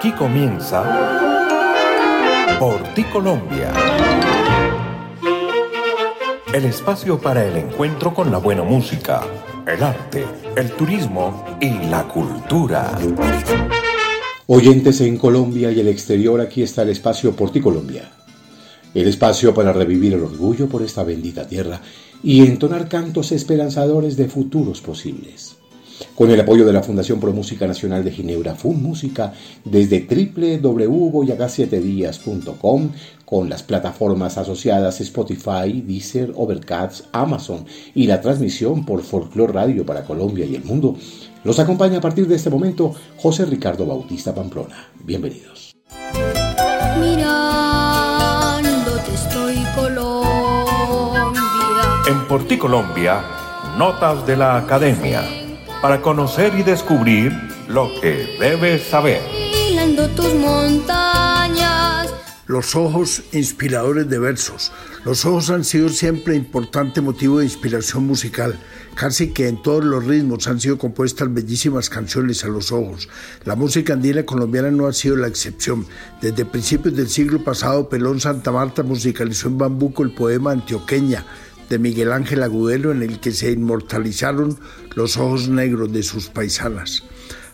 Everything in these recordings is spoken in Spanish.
Aquí comienza Por ti Colombia. El espacio para el encuentro con la buena música, el arte, el turismo y la cultura. Oyentes en Colombia y el exterior, aquí está el espacio Por ti Colombia. El espacio para revivir el orgullo por esta bendita tierra y entonar cantos esperanzadores de futuros posibles con el apoyo de la Fundación Pro Música Nacional de Ginebra, FUN Música, desde www.boyaga7días.com, con las plataformas asociadas Spotify, Deezer, Overcast, Amazon y la transmisión por Folklore Radio para Colombia y el mundo. Los acompaña a partir de este momento José Ricardo Bautista Pamplona. Bienvenidos. Mirándote estoy Colombia. En Porti Colombia, notas de la academia para conocer y descubrir lo que debes saber. tus montañas. Los ojos inspiradores de versos. Los ojos han sido siempre importante motivo de inspiración musical. Casi que en todos los ritmos han sido compuestas bellísimas canciones a los ojos. La música andina colombiana no ha sido la excepción. Desde principios del siglo pasado, Pelón Santa Marta musicalizó en bambuco el poema Antioqueña de Miguel Ángel Agudelo en el que se inmortalizaron los ojos negros de sus paisanas.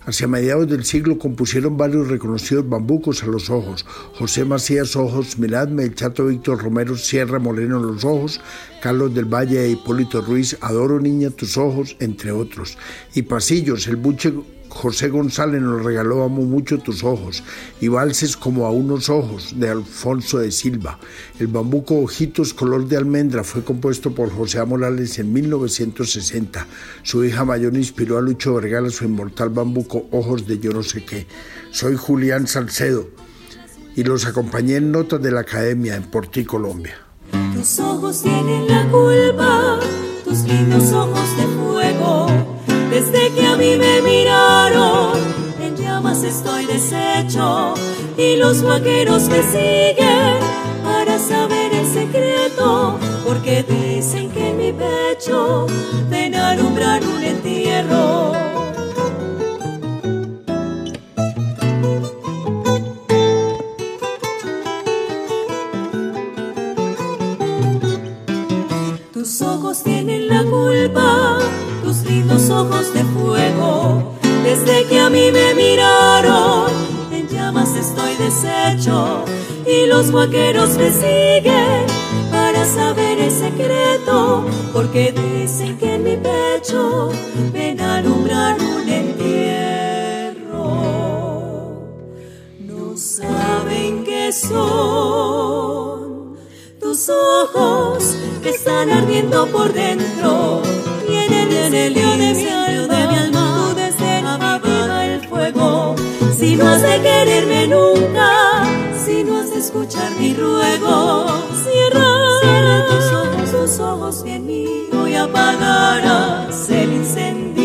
Hacia mediados del siglo compusieron varios reconocidos bambucos a los ojos. José Macías Ojos, Miradme, el Chato Víctor Romero, Sierra Moreno Los Ojos, Carlos del Valle e Hipólito Ruiz, Adoro Niña Tus Ojos, entre otros. Y Pasillos, el buche José González nos regaló Amo mucho tus ojos y valses como a unos ojos de Alfonso de Silva. El bambuco Ojitos color de almendra fue compuesto por José A. Morales en 1960. Su hija mayor inspiró a Lucho Vergara su inmortal bambuco Ojos de yo no sé qué. Soy Julián Salcedo y los acompañé en notas de la academia en Porti, Colombia. Tus ojos tienen la culpa, tus lindos ojos de fuego desde que a mí me en llamas estoy deshecho y los vaqueros me siguen para saber el secreto, porque dicen que en mi pecho ven a alumbrar un entierro. Tus ojos tienen la culpa lindos ojos de fuego. Desde que a mí me miraron, en llamas estoy deshecho y los vaqueros me siguen para saber el secreto, porque dicen que en mi pecho ven a alumbrar un entierro. No saben qué son tus ojos que están ardiendo por dentro en el lío de mi Si no has de quererme nunca, si no has de escuchar mi ruego, cierra, cierra tus ojos, tus ojos bien mío y apagarás el incendio.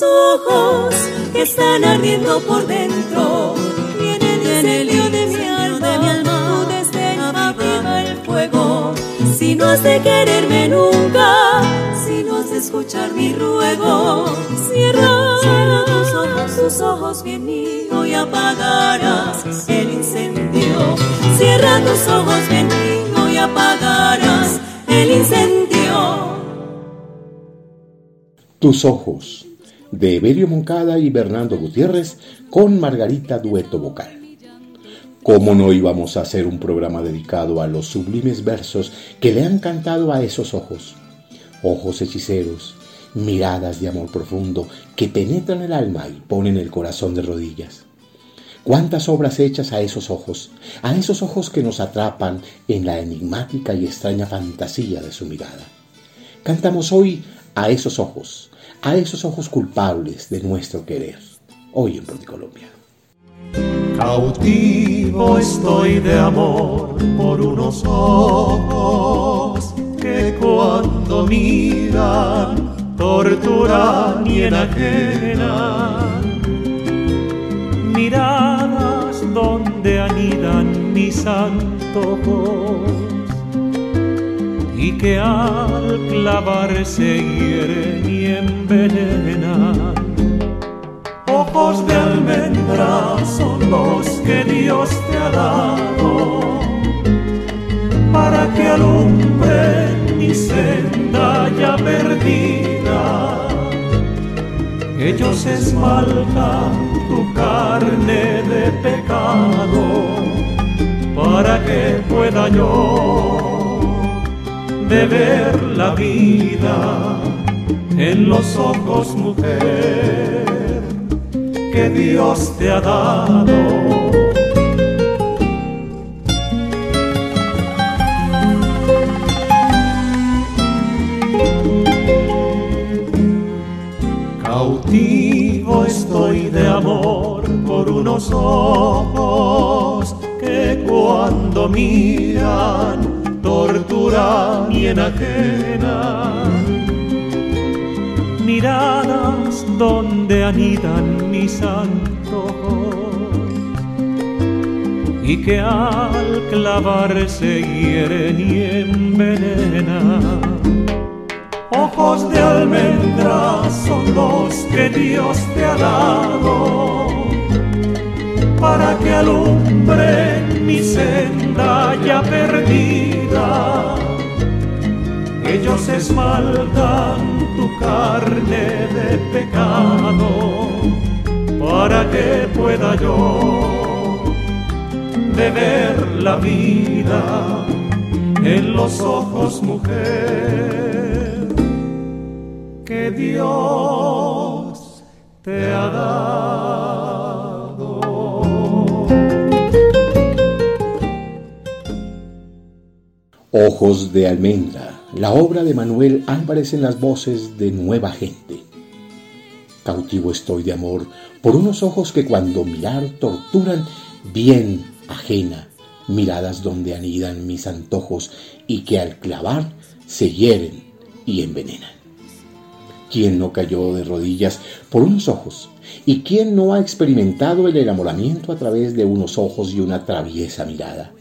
Ojos que están ardiendo por dentro. Vienen en el lío de mi alma, tú desde el fuego. Si no has de quererme nunca, si no has de escuchar mi ruego, cierra, cierra tus ojos, tus ojos bien mío y apagarás el incendio. Cierra tus ojos bien mío y apagarás el incendio. Tus ojos de Evelio Moncada y Bernardo Gutiérrez con Margarita Dueto Vocal. ¿Cómo no íbamos a hacer un programa dedicado a los sublimes versos que le han cantado a esos ojos? Ojos hechiceros, miradas de amor profundo que penetran el alma y ponen el corazón de rodillas. Cuántas obras hechas a esos ojos, a esos ojos que nos atrapan en la enigmática y extraña fantasía de su mirada. Cantamos hoy a esos ojos, a esos ojos culpables de nuestro querer, hoy en Colombia. Cautivo estoy de amor por unos ojos que cuando miran torturan y enajenan. Miradas donde anidan mis antojos y que al clavarse hieren y envenenan. Ojos de almendra son los que Dios te ha dado para que alumbren mi senda ya perdida. Ellos esmaltan tu carne de pecado para que pueda yo de ver la vida en los ojos, mujer, que Dios te ha dado. Cautivo estoy de amor por unos ojos que cuando miran torturan y enajenan. Miradas donde anidan mis antojos y que al clavarse hieren y envenenan ojos de almendra son los que Dios te ha dado para que alumbren mi senda ya perdida. Ellos esmaltan tu carne de pecado para que pueda yo beber la vida en los ojos mujer que Dios te ha dado. Ojos de almendra, la obra de Manuel Álvarez en las voces de Nueva Gente. Cautivo estoy de amor por unos ojos que cuando mirar torturan bien ajena, miradas donde anidan mis antojos y que al clavar se hieren y envenenan. ¿Quién no cayó de rodillas por unos ojos? ¿Y quién no ha experimentado el enamoramiento a través de unos ojos y una traviesa mirada?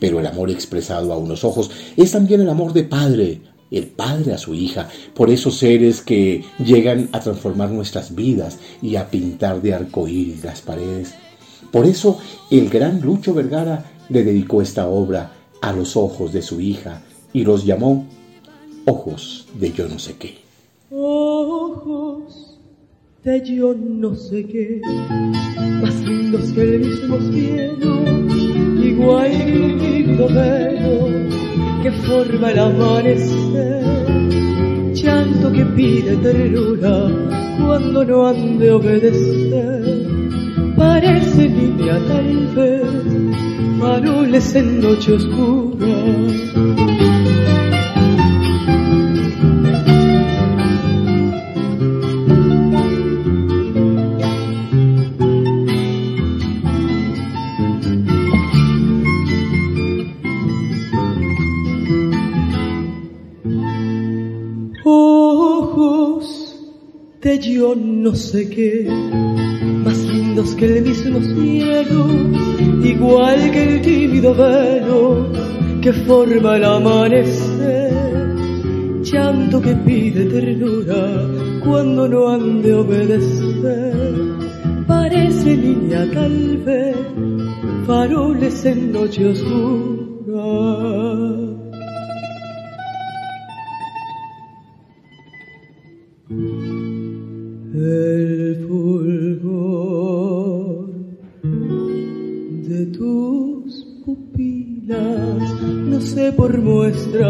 Pero el amor expresado a unos ojos es también el amor de padre, el padre a su hija, por esos seres que llegan a transformar nuestras vidas y a pintar de arcoíris las paredes. Por eso el gran Lucho Vergara le dedicó esta obra a los ojos de su hija y los llamó ojos de yo no sé qué. Ojos de yo no sé qué, más lindos que el mismo cielo, igual que el lindo velo que forma el amanecer, llanto que pide ternura cuando no han de obedecer, parece niña tal vez, faroles en noche oscura no sé qué, más lindos que el mismo cielo, igual que el tímido velo que forma el amanecer, llanto que pide ternura cuando no han de obedecer, parece niña tal vez, faroles en noche oscura.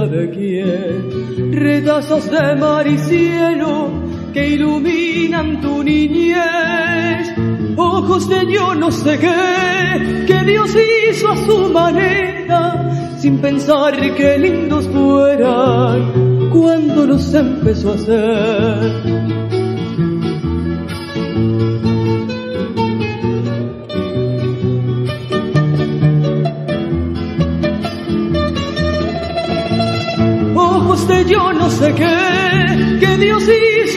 De quién, retazos de mar y cielo que iluminan tu niñez, ojos de yo no sé qué, que Dios hizo a su manera, sin pensar que lindos fueran cuando nos empezó a hacer yo no sé qué, que Dios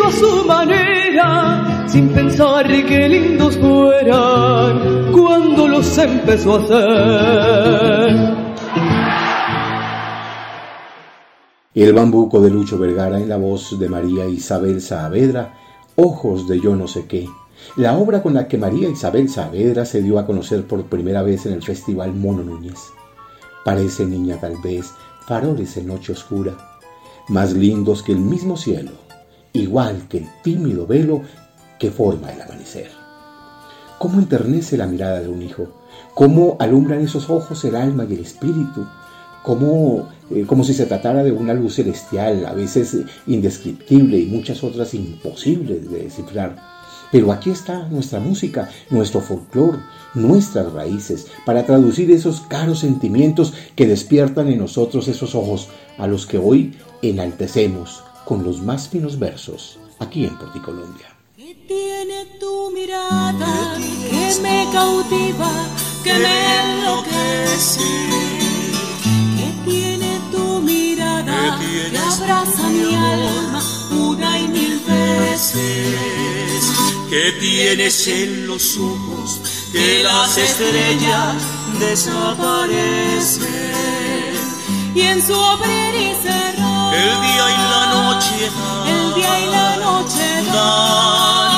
a su manera, sin pensar que lindos fueran cuando los empezó a hacer. El bambuco de Lucho Vergara en la voz de María Isabel Saavedra, Ojos de yo no sé qué, la obra con la que María Isabel Saavedra se dio a conocer por primera vez en el Festival Mono Núñez. Parece niña tal vez, faroles en noche oscura, más lindos que el mismo cielo, igual que el tímido velo que forma el amanecer. ¿Cómo enternece la mirada de un hijo? ¿Cómo alumbran esos ojos el alma y el espíritu? ¿Cómo, eh, como si se tratara de una luz celestial, a veces indescriptible y muchas otras imposibles de descifrar. Pero aquí está nuestra música, nuestro folclore, nuestras raíces, para traducir esos caros sentimientos que despiertan en nosotros esos ojos a los que hoy enaltecemos con los más finos versos aquí en Porticolombia. ¿Qué tiene tu mirada que me cautiva, que me enloquece? ¿Qué tiene tu mirada que abraza mi alma una y mil veces? ¿Qué tienes en los ojos que las estrellas desaparecen? Y en su abrir y cerrar, el día y la noche el día y la noche dan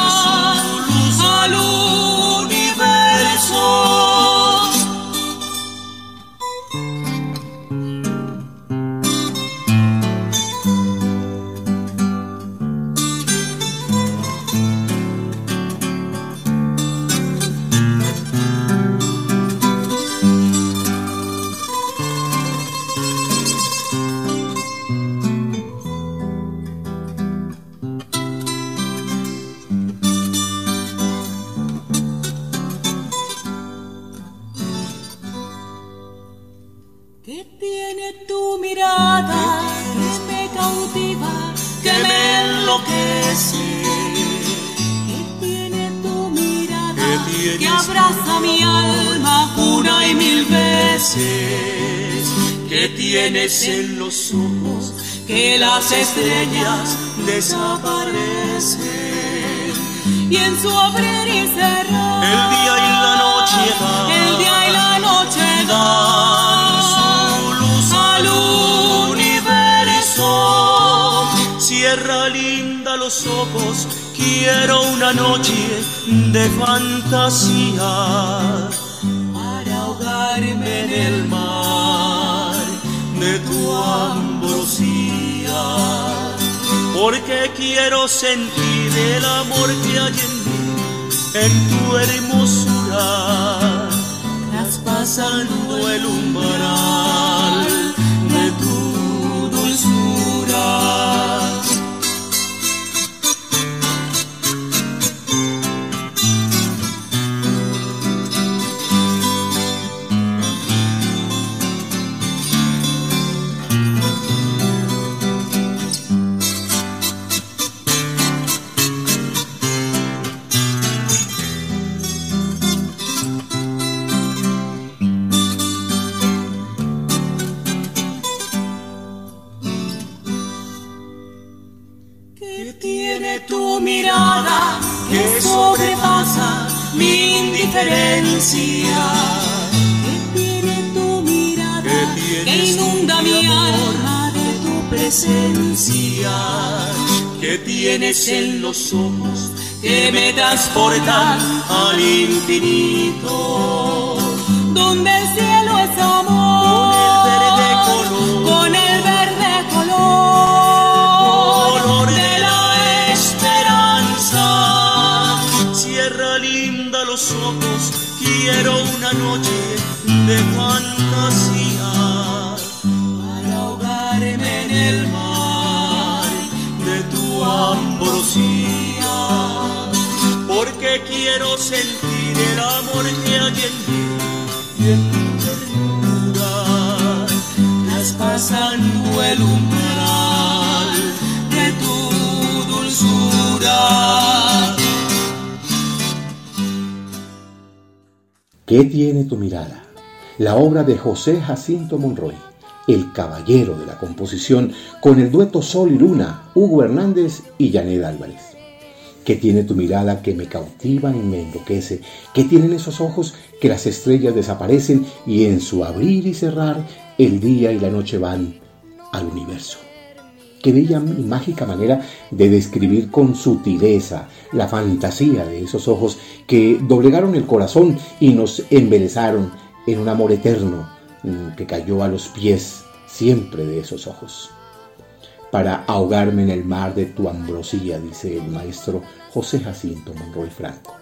tienes en los ojos que las estrellas desaparecen. Y en su abrir y cerrar, el día y la noche dan, el día y la noche dan su luz al universo. Cierra linda los ojos, quiero una noche de fantasía ambrosía, porque quiero sentir el amor que hay en mí, en tu hermosura, traspasando el umbral transportan al infinito. ¿Qué tiene tu mirada? La obra de José Jacinto Monroy, el caballero de la composición, con el dueto Sol y Luna, Hugo Hernández y Janet Álvarez. Que tiene tu mirada que me cautiva y me enloquece, que tienen esos ojos que las estrellas desaparecen y en su abrir y cerrar el día y la noche van al universo. Qué bella y mágica manera de describir con sutileza la fantasía de esos ojos que doblegaron el corazón y nos embelezaron en un amor eterno mm, que cayó a los pies siempre de esos ojos. Para ahogarme en el mar de tu ambrosía, dice el maestro José Jacinto Monroy Franco.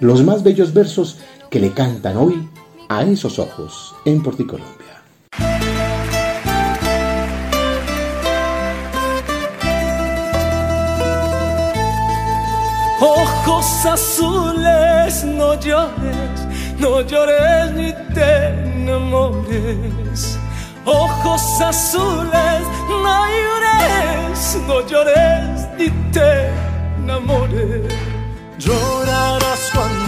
Los más bellos versos que le cantan hoy a esos ojos en Porticolombia. Ojos azules, no llores, no llores ni te enamores. Ojos azules, no llores, no llores ni te enamores. Llorarás cuando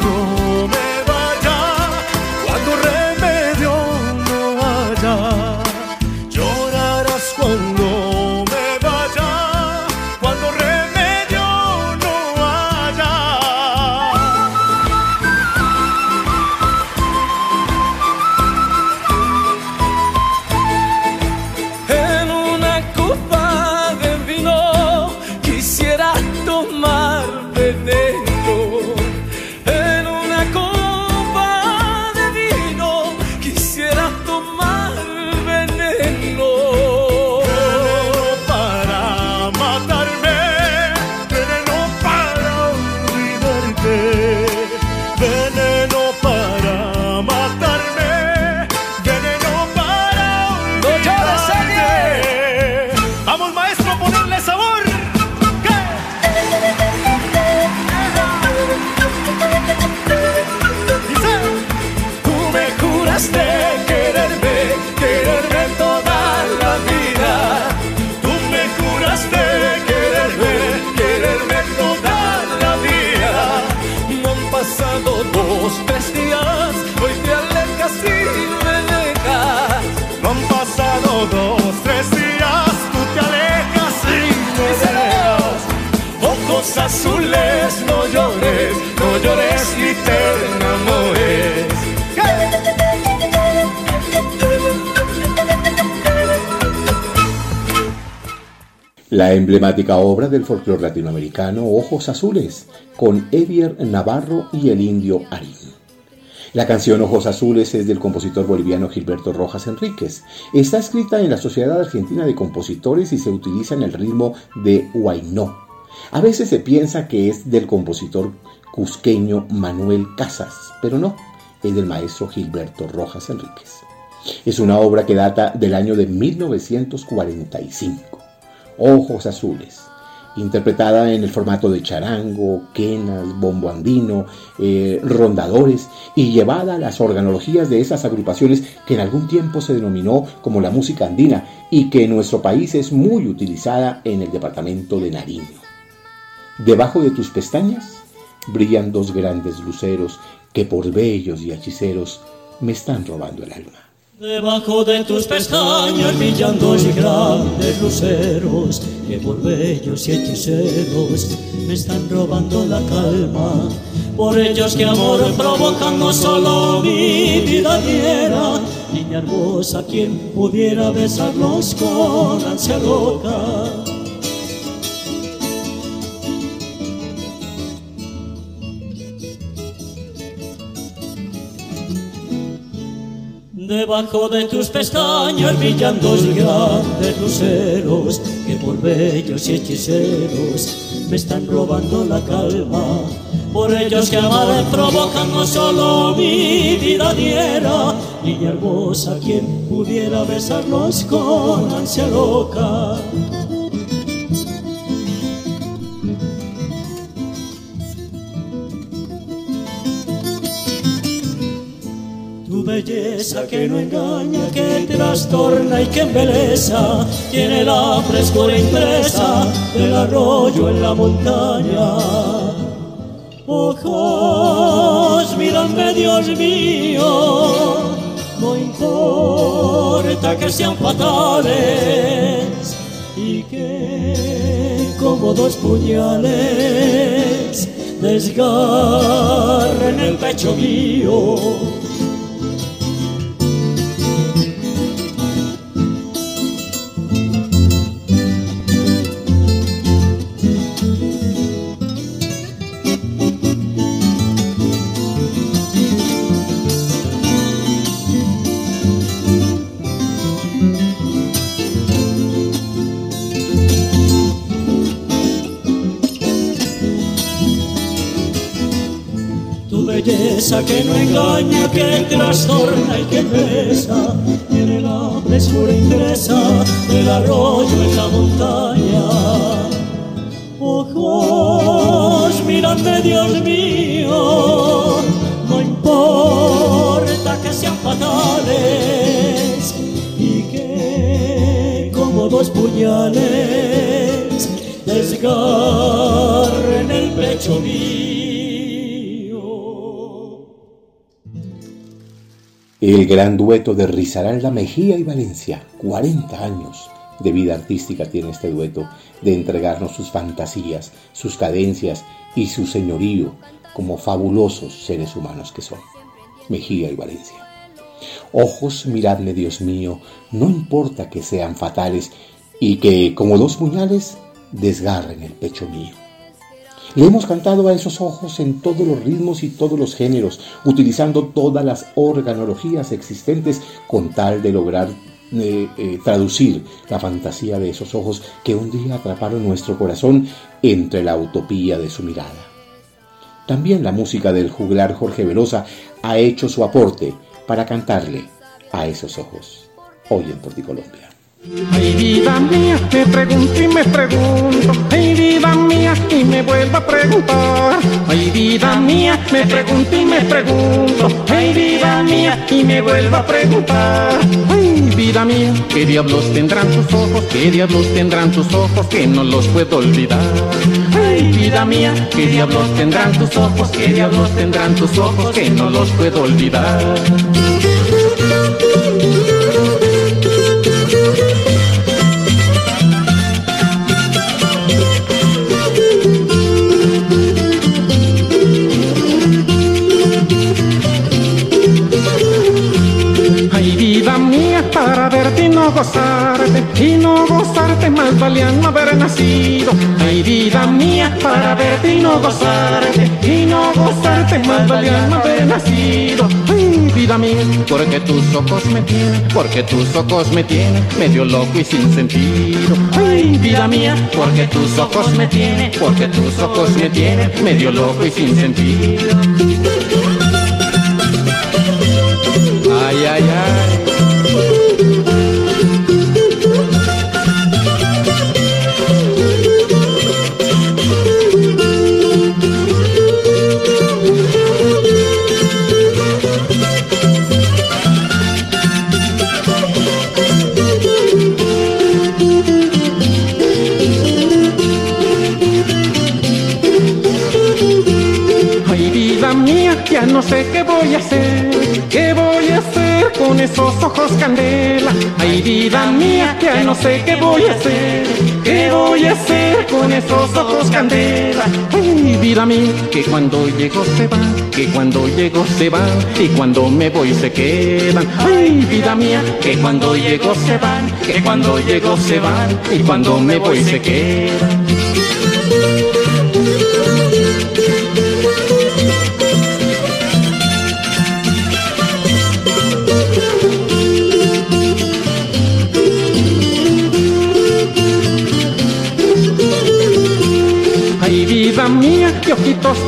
La emblemática obra del folclore latinoamericano Ojos Azules, con Evier Navarro y el indio Arín. La canción Ojos Azules es del compositor boliviano Gilberto Rojas Enríquez. Está escrita en la Sociedad Argentina de Compositores y se utiliza en el ritmo de huaynó. A veces se piensa que es del compositor cusqueño Manuel Casas, pero no, es del maestro Gilberto Rojas Enríquez. Es una obra que data del año de 1945. Ojos Azules, interpretada en el formato de charango, quenas, bombo andino, eh, rondadores y llevada a las organologías de esas agrupaciones que en algún tiempo se denominó como la música andina y que en nuestro país es muy utilizada en el departamento de Nariño. Debajo de tus pestañas brillan dos grandes luceros que por bellos y hechiceros me están robando el alma. Debajo de tus pestañas brillan dos grandes luceros que por bellos y hechiceros me están robando la calma. Por ellos que amor provocan no solo mi vida diera, niña hermosa quien pudiera besarlos con ansia loca. Debajo de tus pestañas brillan dos grandes luceros que por bellos y hechiceros me están robando la calma. Por ellos que amar provocan no solo mi vida diera, niña hermosa quien pudiera besarlos con ansia loca. Belleza que no engaña, que trastorna y que embeleza, tiene la frescura impresa del arroyo en la montaña. Ojos, mírame Dios mío, no importa que sean fatales y que como dos puñales desgarren el pecho mío que no engaña, que trastorna y que pesa, tiene la frescura ingresa del arroyo en la montaña. Ojos, mírame Dios mío, no importa que sean fatales y que como dos puñales desgarren el pecho mío. El gran dueto de Rizaralda Mejía y Valencia, 40 años de vida artística tiene este dueto, de entregarnos sus fantasías, sus cadencias y su señorío como fabulosos seres humanos que son. Mejía y Valencia. Ojos, miradme, Dios mío, no importa que sean fatales y que, como dos puñales, desgarren el pecho mío. Le hemos cantado a esos ojos en todos los ritmos y todos los géneros, utilizando todas las organologías existentes con tal de lograr eh, eh, traducir la fantasía de esos ojos que un día atraparon nuestro corazón entre la utopía de su mirada. También la música del juglar Jorge Velosa ha hecho su aporte para cantarle a esos ojos, hoy en Porticolombia. Ay vida mía, me pregunto y me pregunto, ay vida mía, y me vuelvo a preguntar. Ay vida mía, me pregunto y me pregunto, ay vida mía, y me vuelvo a preguntar. Ay vida mía, qué diablos tendrán tus ojos, qué diablos tendrán tus ojos, que no los puedo olvidar. Ay vida mía, qué diablos tendrán tus ojos, qué diablos tendrán tus ojos, que no los puedo olvidar. Gozarte y no gozarte más valía no haber nacido. Ay vida mía, para verte y no gozarte y no gozarte más valía no haber nacido. Ay vida mía, porque tus ojos me tienen, porque tus ojos me tienen medio loco y sin sentido. Ay vida mía, porque tus ojos me tienen, porque tus ojos me tienen medio loco y sin sentido. Sé qué voy a hacer, qué voy a hacer con esos ojos candela. Ay, vida mía, ya no sé qué voy a hacer, qué voy a hacer con esos ojos candela. Ay, vida mía, que cuando llego se van, que cuando llego se van, y cuando me voy se quedan. Ay, vida mía, que cuando llego se van, que cuando llego se van, y cuando me voy se quedan.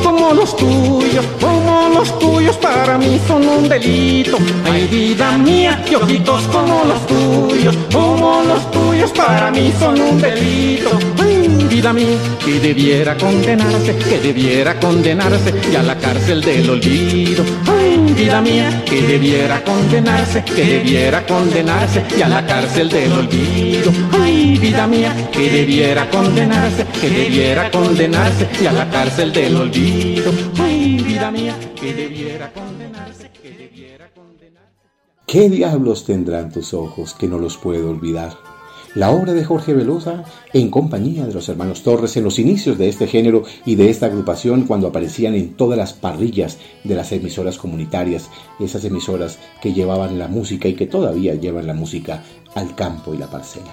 Como los tuyos, como los tuyos para mí son un delito. Ay, vida mía, que ojitos como los tuyos, como los tuyos para mí son un delito. Ay, vida mía, que debiera condenarse, que debiera condenarse y a la cárcel del olvido. Ay, vida mía, que debiera condenarse, que debiera condenarse y a la cárcel del olvido. Ay, vida mía, que debiera condenarse, que debiera condenarse y a la cárcel del olvido. Ay, vida mía, que debiera condenarse, que debiera condenarse. ¿Qué diablos tendrán tus ojos que no los puedo olvidar? La obra de Jorge Velosa en compañía de los hermanos Torres en los inicios de este género y de esta agrupación cuando aparecían en todas las parrillas de las emisoras comunitarias, esas emisoras que llevaban la música y que todavía llevan la música al campo y la parcela.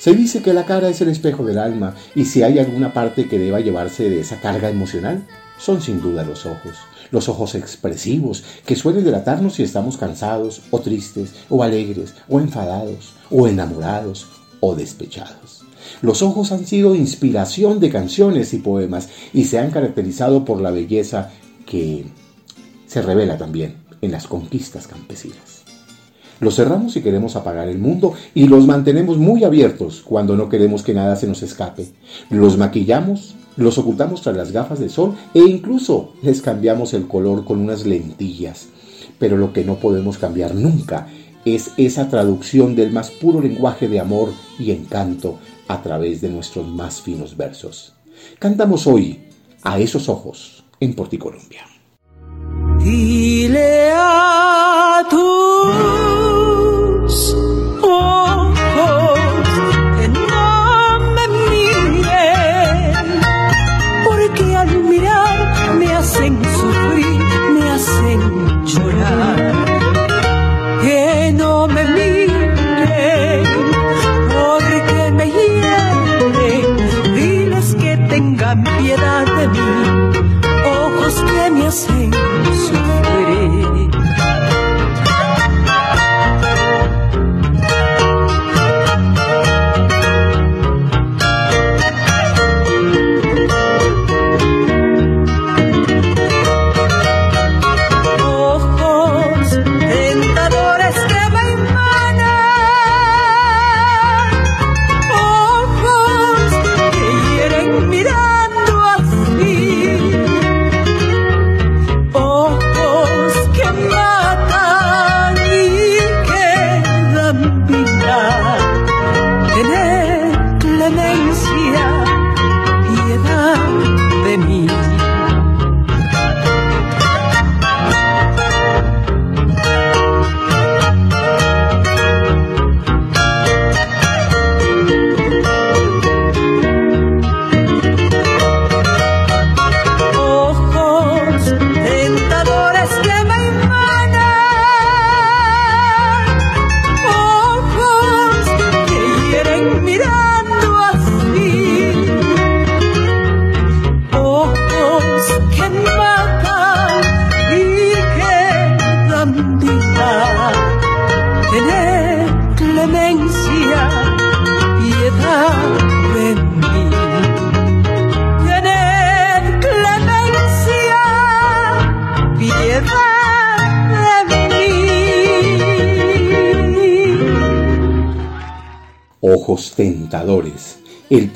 Se dice que la cara es el espejo del alma y si hay alguna parte que deba llevarse de esa carga emocional, son sin duda los ojos los ojos expresivos que suelen delatarnos si estamos cansados o tristes o alegres o enfadados o enamorados o despechados. Los ojos han sido inspiración de canciones y poemas y se han caracterizado por la belleza que se revela también en las conquistas campesinas. Los cerramos si queremos apagar el mundo y los mantenemos muy abiertos cuando no queremos que nada se nos escape. Los maquillamos los ocultamos tras las gafas de sol e incluso les cambiamos el color con unas lentillas. Pero lo que no podemos cambiar nunca es esa traducción del más puro lenguaje de amor y encanto a través de nuestros más finos versos. Cantamos hoy a esos ojos en Porticolombia. Dile a Tentadores,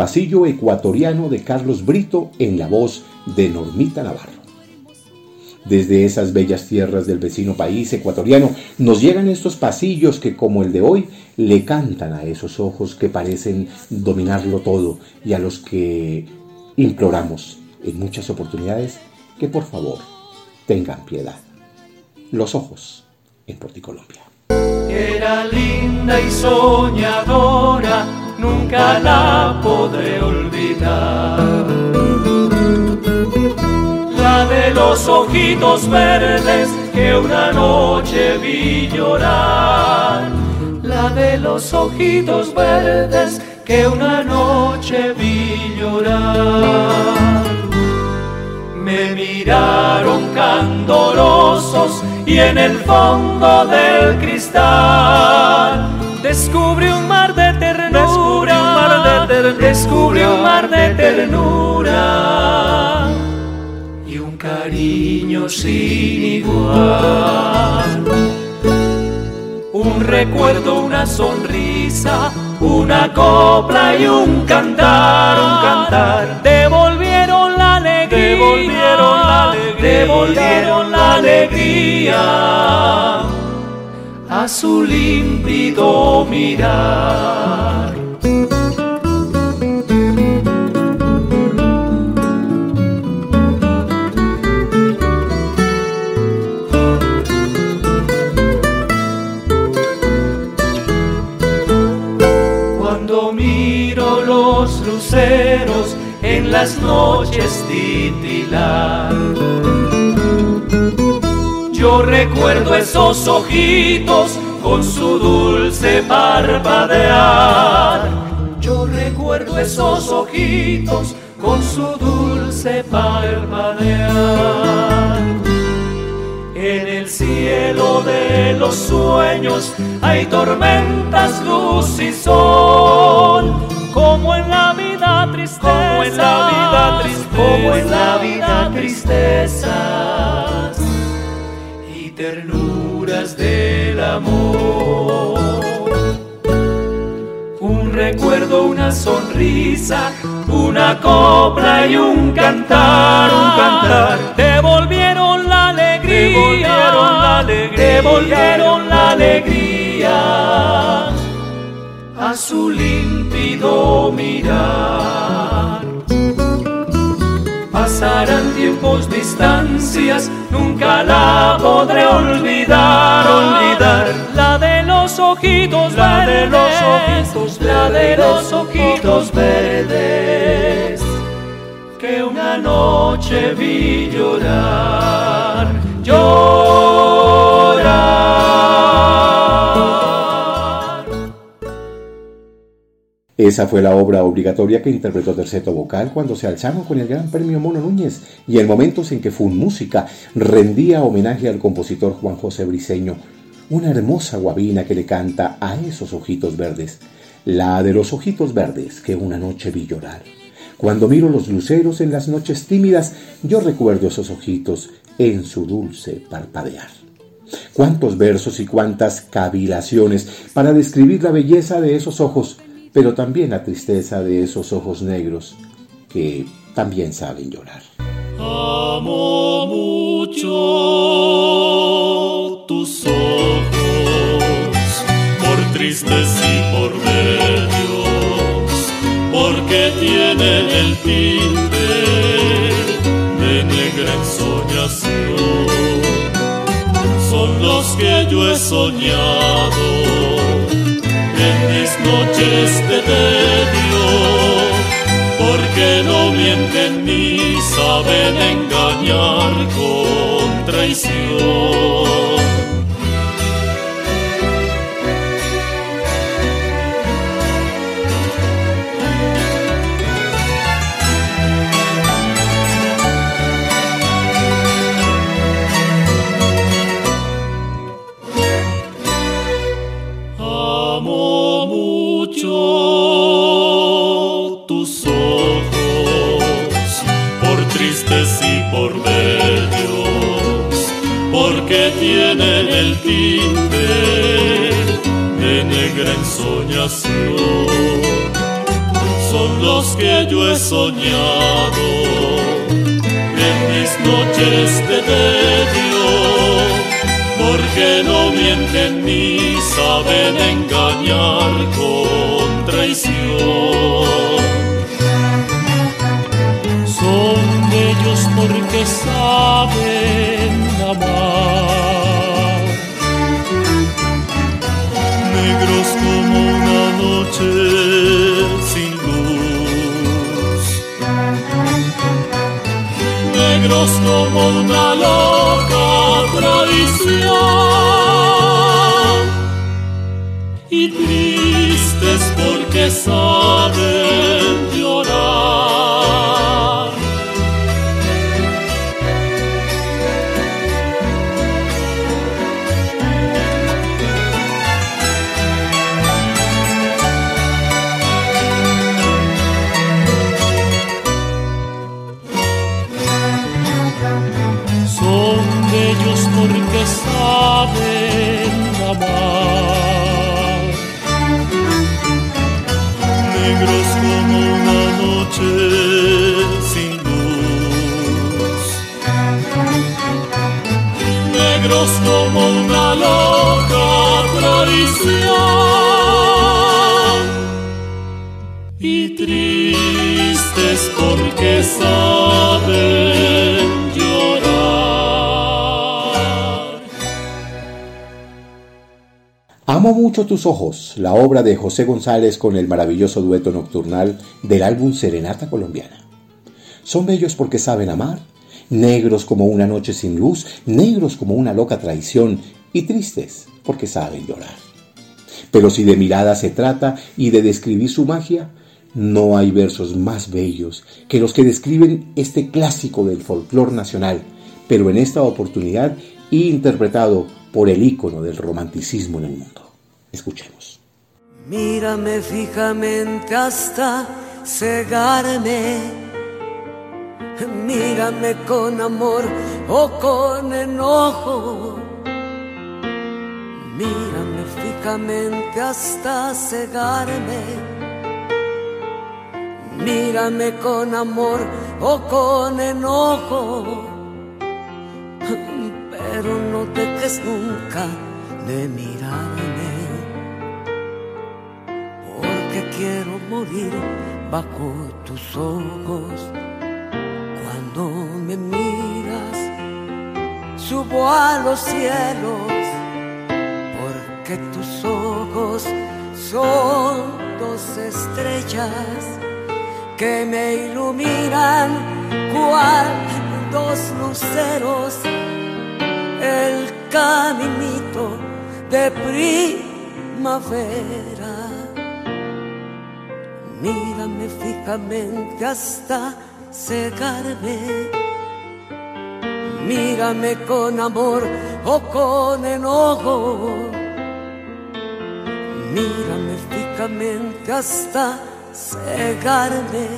pasillo ecuatoriano de Carlos Brito en la voz de Normita Navarro. Desde esas bellas tierras del vecino país ecuatoriano nos llegan estos pasillos que como el de hoy le cantan a esos ojos que parecen dominarlo todo y a los que imploramos en muchas oportunidades que por favor tengan piedad. Los ojos en Porticolombia. Era linda y soñadora, nunca la podré olvidar. La de los ojitos verdes que una noche vi llorar. La de los ojitos verdes que una noche vi llorar. Me miraron candorosos y en el fondo del cristal descubrí un mar de ternura, descubrí un mar de ternura y un cariño sin igual. Un recuerdo, una sonrisa, una copla y un cantar, un cantar. Devolvieron la alegría, devolvieron la alegría, devolvieron la alegría a su límpido mirar. Las noches titilar. Yo recuerdo esos ojitos con su dulce parpadear. Yo recuerdo esos ojitos con su dulce parpadear. En el cielo de los sueños hay tormentas, luz y sol. Como en la vida tristeza, como en la vida tristeza, como en la vida tristezas y ternuras del amor. Un recuerdo, una sonrisa, una copla y un cantar, un cantar. Devolvieron la alegría, devolvieron la alegría, devolvieron la alegría a su límpido mirar. Pasarán tiempos, distancias, nunca la podré olvidar, olvidar. La de los ojitos la de los ojitos, la de los ojitos verdes, que una noche vi llorar, llorar. Esa fue la obra obligatoria que interpretó Terceto Vocal cuando se alzaron con el Gran Premio Mono Núñez y en momentos en que Fun Música rendía homenaje al compositor Juan José Briceño una hermosa guabina que le canta a esos ojitos verdes, la de los ojitos verdes que una noche vi llorar. Cuando miro los luceros en las noches tímidas, yo recuerdo esos ojitos en su dulce parpadear. Cuántos versos y cuántas cavilaciones para describir la belleza de esos ojos, pero también la tristeza de esos ojos negros que también saben llorar. Amo mucho tus ojos, por tristes y por bellos, porque tienen el tinte de negra ensoñación. Son los que yo he soñado noches de medio porque no mienten ni saben engañar con traición. He soñado en mis noches de medio, porque no mienten ni saben engañar con traición. Son bellos porque saben Como una loca traición. Y tristes porque saben mucho tus ojos, la obra de José González con el maravilloso dueto nocturnal del álbum Serenata Colombiana. Son bellos porque saben amar, negros como una noche sin luz, negros como una loca traición y tristes porque saben llorar. Pero si de mirada se trata y de describir su magia, no hay versos más bellos que los que describen este clásico del folclore nacional, pero en esta oportunidad interpretado por el ícono del romanticismo en el mundo. Escuchemos. Mírame fijamente hasta cegarme. Mírame con amor o con enojo. Mírame fijamente hasta cegarme Mírame con amor o con enojo, pero no dejes nunca de mirarme, quiero morir bajo tus ojos. Cuando me miras, subo a los cielos, porque tus ojos son dos estrellas que me iluminan cual dos luceros el caminito de primavera. Mírame fijamente hasta cegarme. Mírame con amor o con enojo. Mírame fijamente hasta cegarme.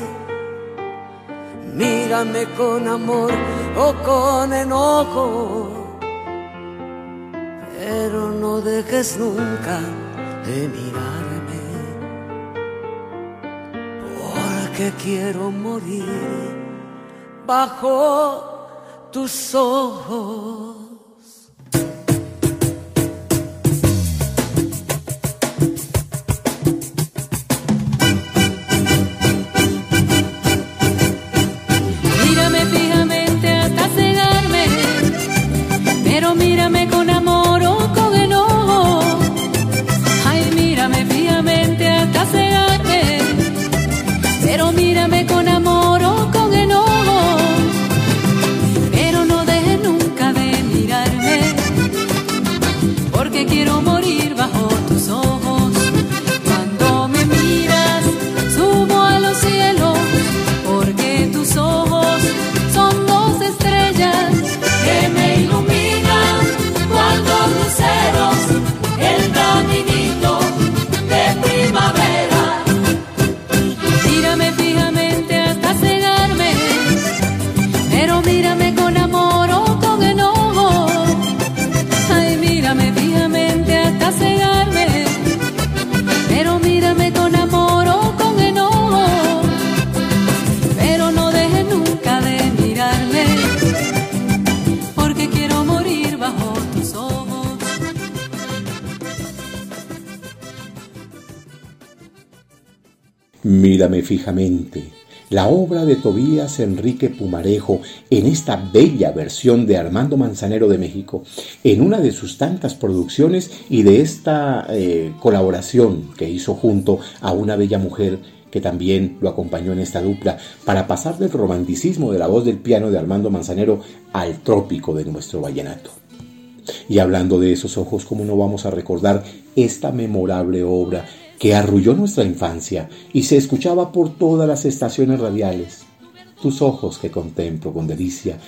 Mírame con amor o con enojo, pero no dejes nunca de mirarme, porque quiero morir bajo tus ojos. Fijamente, la obra de Tobías Enrique Pumarejo en esta bella versión de Armando Manzanero de México, en una de sus tantas producciones y de esta eh, colaboración que hizo junto a una bella mujer que también lo acompañó en esta dupla, para pasar del romanticismo de la voz del piano de Armando Manzanero al trópico de nuestro vallenato. Y hablando de esos ojos, ¿cómo no vamos a recordar esta memorable obra que arrulló nuestra infancia y se escuchaba por todas las estaciones radiales. Tus ojos que contemplo con delicia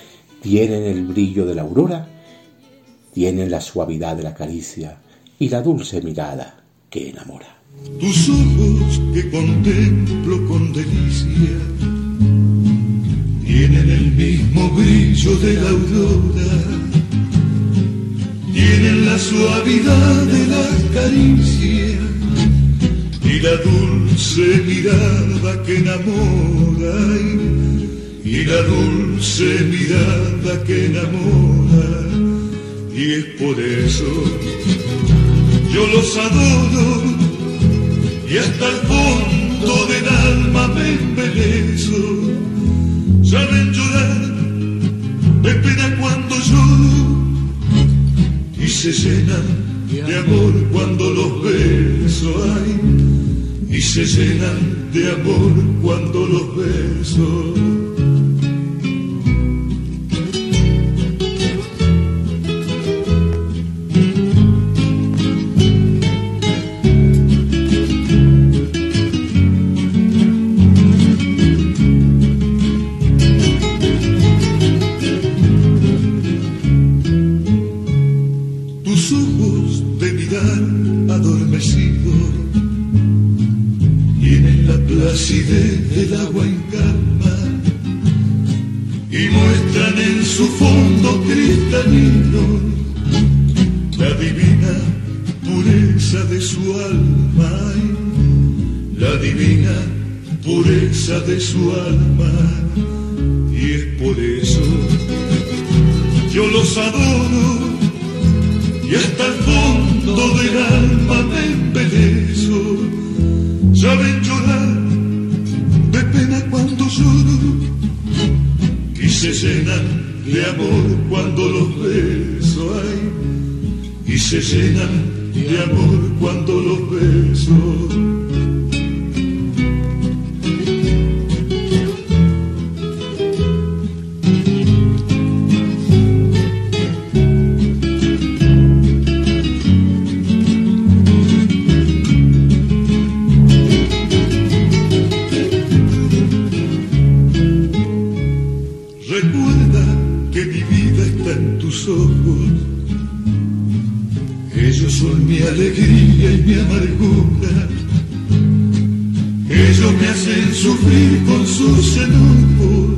tienen el brillo de la aurora, tienen la suavidad de la caricia y la dulce mirada que enamora. Tus ojos que contemplo con delicia tienen el mismo brillo de la aurora, tienen la suavidad de la caricia y la dulce mirada que enamora y la dulce mirada que enamora. Y es por eso yo los adoro y hasta el fondo del alma me embelezo. Saben llorar de pena cuando lloro y se llenan de amor cuando los beso hay y se llenan de amor cuando los beso. brillan tus ojos. Ellos son mi alegría y mi amargura. Ellos me hacen sufrir con sus enojos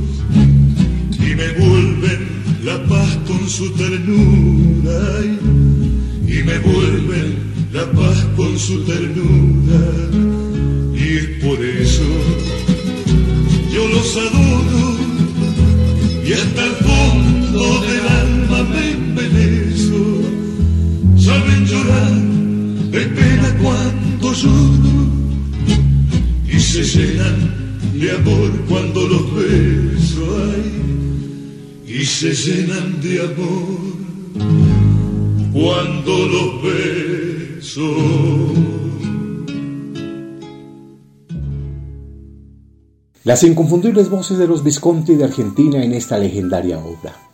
y me vuelven la paz con su ternura. Y, y me vuelven la paz con su ternura. Y es por eso yo los adoro. Las inconfundibles voces de los Visconti de Argentina en esta legendaria obra.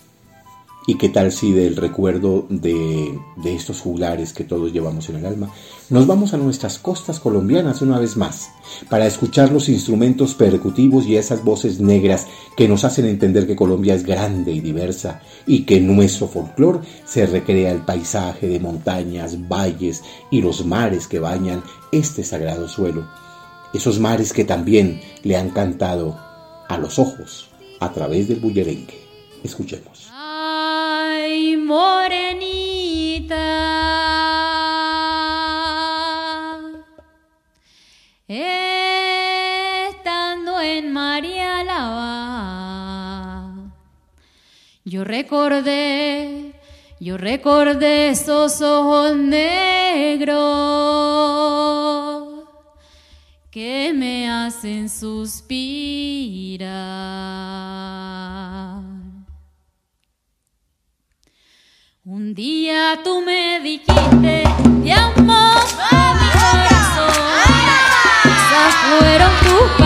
¿Y qué tal si del recuerdo de, estos juglares que todos llevamos en el alma, nos vamos a nuestras costas colombianas una vez más, para escuchar los instrumentos percutivos y esas voces negras que nos hacen entender que Colombia es grande y diversa y que en nuestro folclore se recrea el paisaje de montañas, valles y los mares que bañan este sagrado suelo esos mares que también le han cantado a los ojos a través del bullerengue. Escuchemos. Morenita. Estando en María Lava, yo recordé, yo recordé esos ojos negros que me hacen suspirar. Un día tú me dijiste, te amo a mi corazón. Esas fueron tus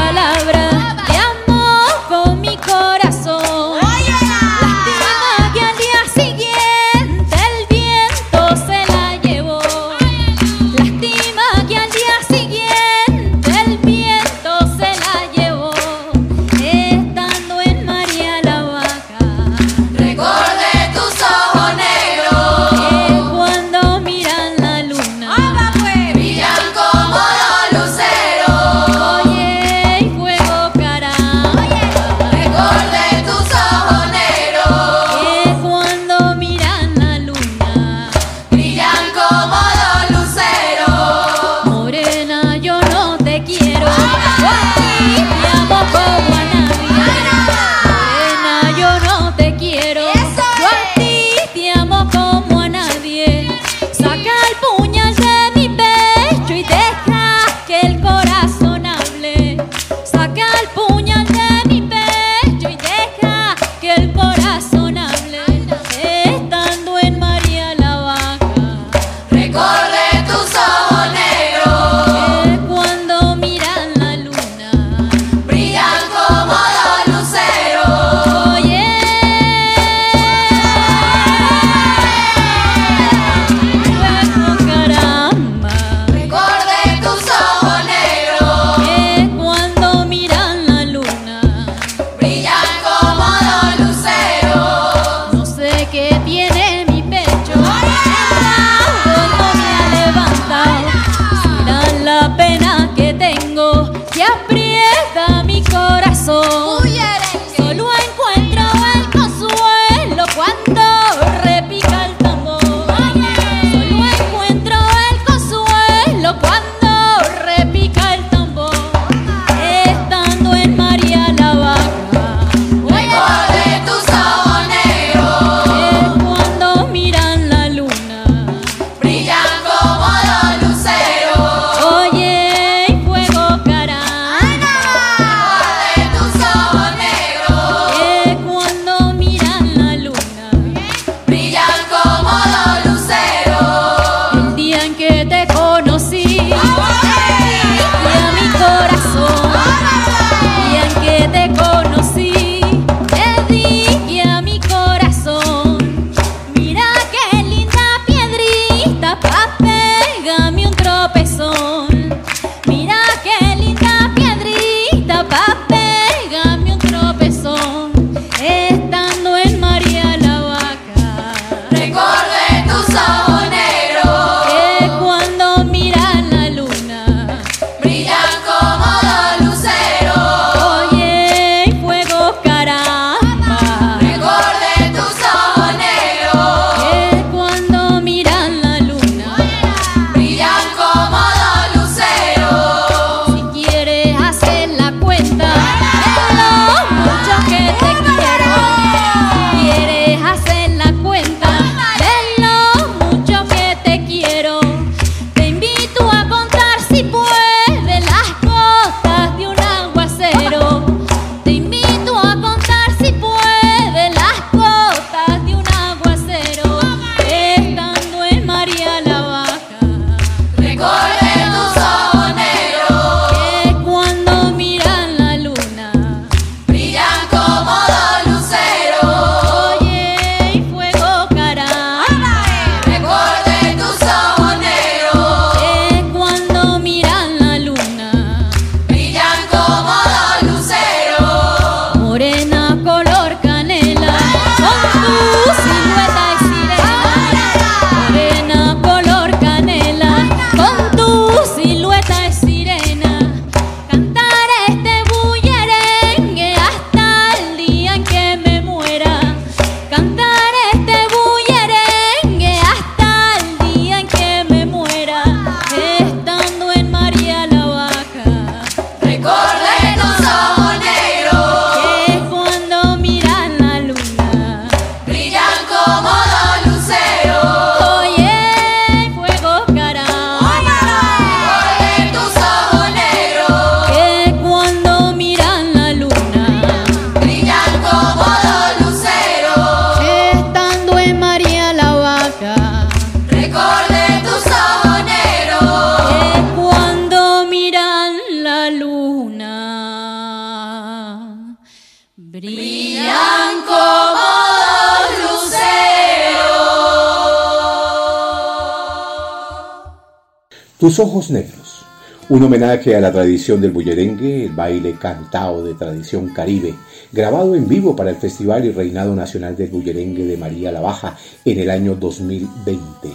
Negros, un homenaje a la tradición del bullerengue, el baile cantado de tradición caribe, grabado en vivo para el Festival y Reinado Nacional del Bullerengue de María la Baja en el año 2020,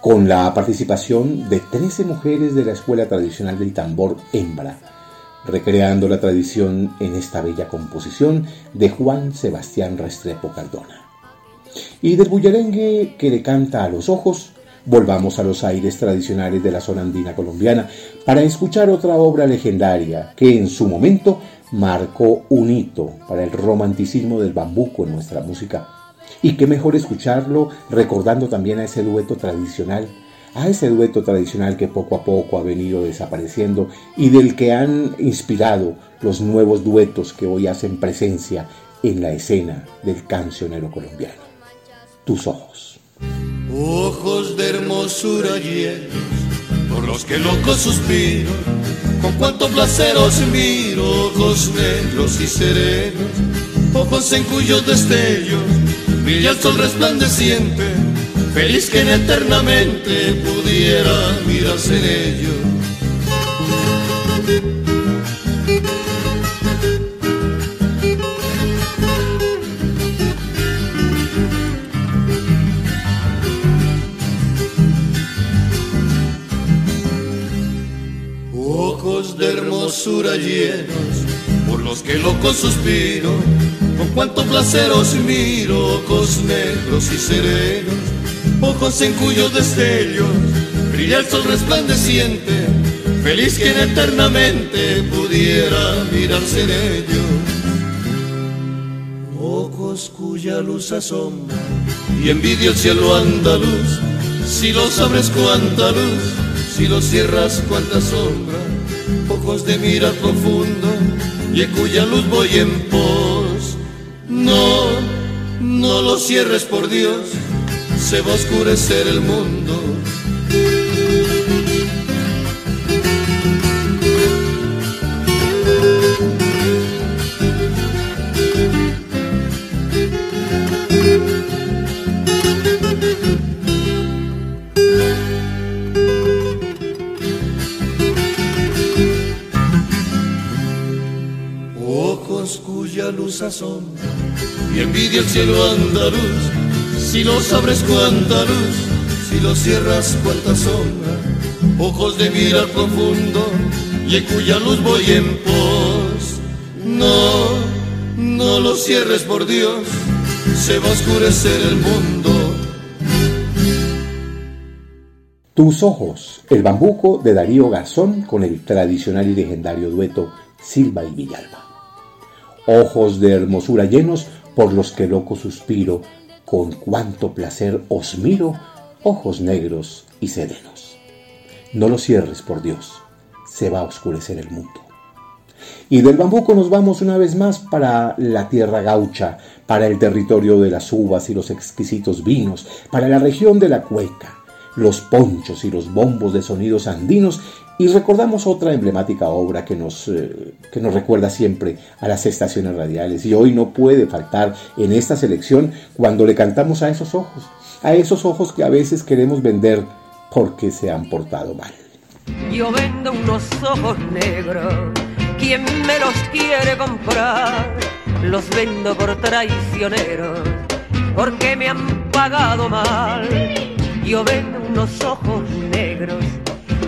con la participación de 13 mujeres de la Escuela Tradicional del Tambor Hembra, recreando la tradición en esta bella composición de Juan Sebastián Restrepo Cardona. Y del bullerengue que le canta a los ojos, volvamos a los aires tradicionales de la zona andina colombiana para escuchar otra obra legendaria que en su momento marcó un hito para el romanticismo del bambuco en nuestra música. Y qué mejor escucharlo recordando también a ese dueto tradicional, a ese dueto tradicional que poco a poco ha venido desapareciendo y del que han inspirado los nuevos duetos que hoy hacen presencia en la escena del cancionero colombiano. Tus ojos. Ojos de hermosura llenos, por los que loco suspiro, con cuánto placer os miro, ojos negros y serenos, ojos en cuyos destellos brilla el sol resplandeciente, feliz que eternamente pudiera mirarse en ellos. Llenos, por los que loco suspiro, con cuánto placer os miro, ojos negros y serenos, ojos en cuyos destellos brilla el sol resplandeciente, feliz quien eternamente pudiera mirarse en ellos. Ojos cuya luz asombra y envidia el cielo andaluz, si los abres cuánta luz, si los cierras cuánta sombra de mirar profundo y en cuya luz voy en pos. No, no lo cierres por Dios, se va a oscurecer el mundo. Y envidia el cielo andaluz. Si los abres cuánta luz, si los cierras cuánta sombra, ojos de mirar profundo y en cuya luz voy en pos. No, no los cierres por Dios, se va a oscurecer el mundo. Tus ojos, el bambuco de Darío Garzón con el tradicional y legendario dueto Silva y Villalba ojos de hermosura llenos por los que loco suspiro, con cuánto placer os miro, ojos negros y serenos. No lo cierres, por Dios, se va a oscurecer el mundo. Y del bambuco nos vamos una vez más para la tierra gaucha, para el territorio de las uvas y los exquisitos vinos, para la región de la cueca, los ponchos y los bombos de sonidos andinos y recordamos otra emblemática obra que nos, eh, que nos recuerda siempre a las estaciones radiales y hoy no puede faltar en esta selección cuando le cantamos a esos ojos, a esos ojos que a veces queremos vender porque se han portado mal. Yo vendo unos ojos negros, quien me los quiere comprar, los vendo por traicioneros, porque me han pagado mal. Yo vendo unos ojos negros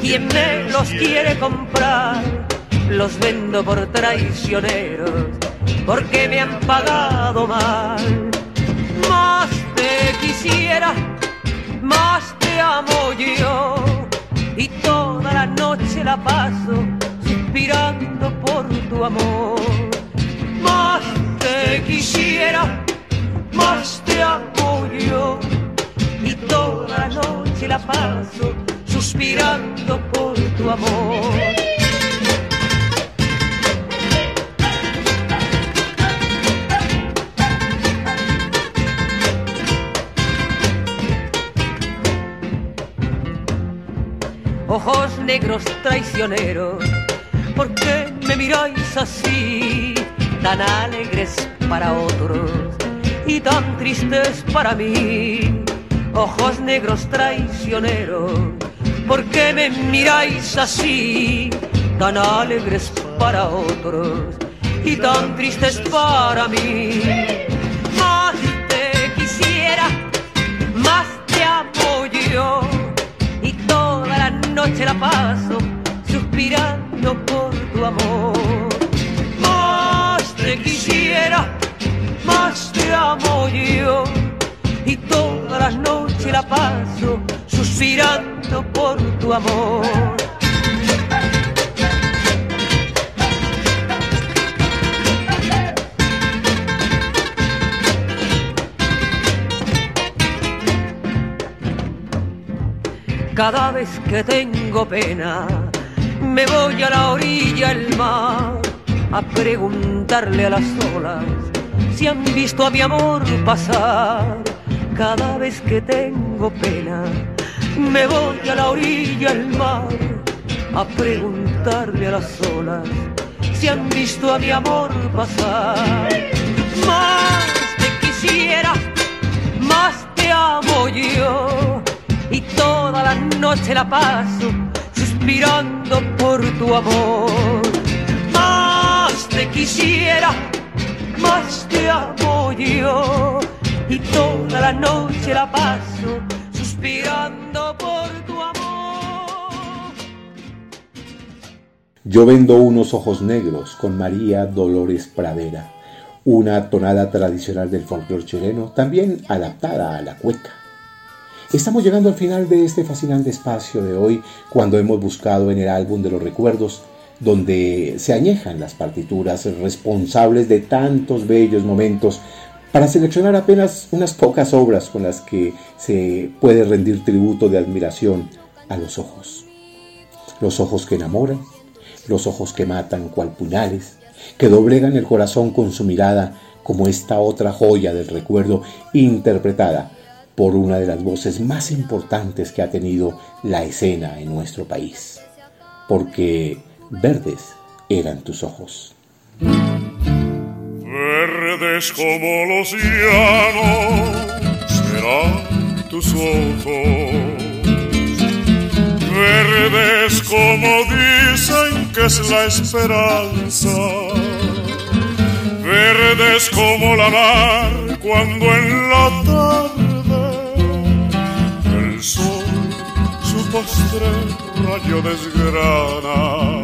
quien me los quiere comprar, los vendo por traicioneros, porque me han pagado mal. Más te quisiera, más te amo yo, y toda la noche la paso suspirando por tu amor. Más te quisiera, más te amo yo, y toda la noche la paso suspirando por tu amor. ojos negros traicioneros, ¿por qué me miráis así, tan alegres para otros y tan tristes para mí? Ojos negros traicioneros, ¿por qué me miráis así, tan alegres para otros y tan tristes para mí? Más te quisiera, más te amo yo noche la paso suspirando por tu amor. Más te quisiera, más te amo yo. Y todas las noches la paso suspirando por tu amor. Cada vez que tengo pena, me voy a la orilla del mar a preguntarle a las olas si han visto a mi amor pasar. Cada vez que tengo pena, me voy a la orilla del mar a preguntarle a las olas si han visto a mi amor pasar. Más te quisiera, más te amo yo y toda la noche la paso suspirando por tu amor. Más te quisiera, más te amo yo y toda la noche la paso Yo vendo unos ojos negros con María Dolores Pradera, una tonada tradicional del folclore chileno, también adaptada a la cueca. Estamos llegando al final de este fascinante espacio de hoy cuando hemos buscado en el álbum de los recuerdos donde se añejan las partituras responsables de tantos bellos momentos para seleccionar apenas unas pocas obras con las que se puede rendir tributo de admiración a los ojos. Los ojos que enamoran, los ojos que matan cual puñales, que doblegan el corazón con su mirada como esta otra joya del recuerdo interpretada por una de las voces más importantes que ha tenido la escena en nuestro país, porque verdes eran tus ojos. Verdes como los llanos serán tus ojos, verdes como dicen que es la esperanza, verdes como la mar cuando en la tarde postre rayo desgrana.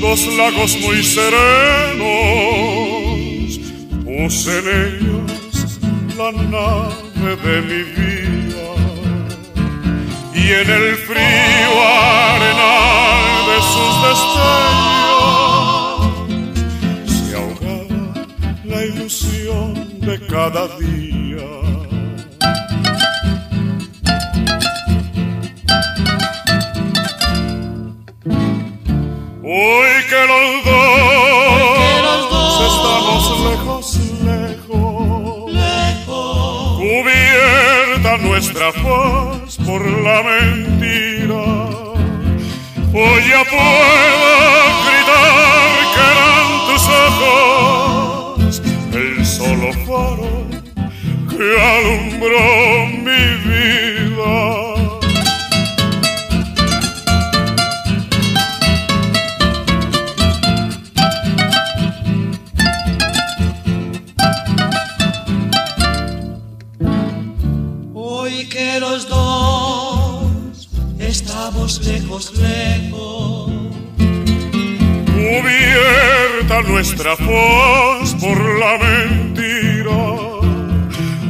Dos lagos muy serenos, puse en ellos la nave de mi vida y en el frío arenal de sus destellos de cada día. Hoy que los dos, estamos lejos, lejos, lejos, cubierta nuestra faz por la mentira. Hoy ya puedo gritar que eran tus ojos. Solo faro que alumbró nuestra voz por la mentira.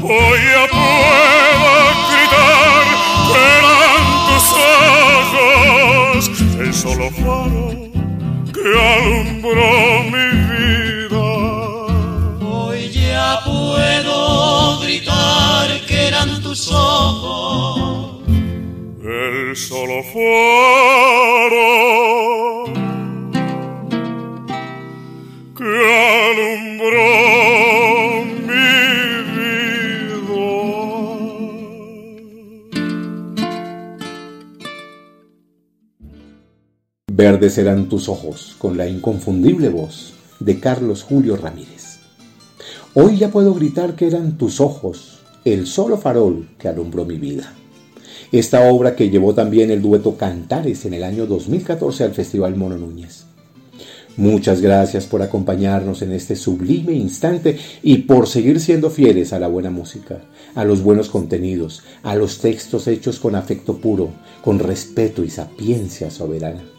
Hoy ya puedo gritar que eran tus ojos el solo faro que alumbró mi vida. Hoy ya puedo gritar que eran tus ojos el solo faro Verdes serán tus ojos con la inconfundible voz de Carlos Julio Ramírez. Hoy ya puedo gritar que eran tus ojos el solo farol que alumbró mi vida. Esta obra que llevó también el dueto Cantares en el año 2014 al Festival Mono Núñez. Muchas gracias por acompañarnos en este sublime instante y por seguir siendo fieles a la buena música, a los buenos contenidos, a los textos hechos con afecto puro, con respeto y sapiencia soberana.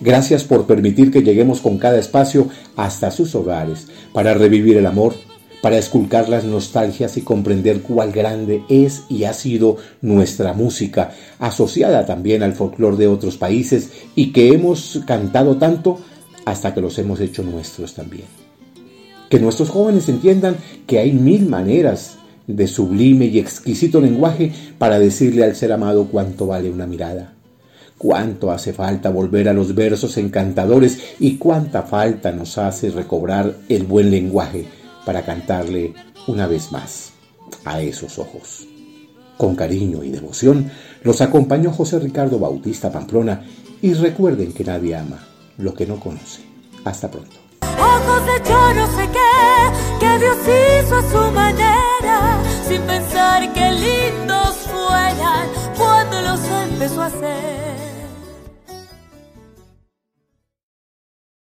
Gracias por permitir que lleguemos con cada espacio hasta sus hogares para revivir el amor, para esculcar las nostalgias y comprender cuál grande es y ha sido nuestra música, asociada también al folclore de otros países y que hemos cantado tanto hasta que los hemos hecho nuestros también. Que nuestros jóvenes entiendan que hay mil maneras de sublime y exquisito lenguaje para decirle al ser amado cuánto vale una mirada, cuánto hace falta volver a los versos encantadores y cuánta falta nos hace recobrar el buen lenguaje para cantarle una vez más a esos ojos. Con cariño y devoción los acompañó José Ricardo Bautista Pamplona y recuerden que nadie ama lo que no conoce. Hasta pronto. Ojos de yo no sé qué, que Dios hizo a su manera, sin pensar que lindos fueran cuando los empezó a hacer.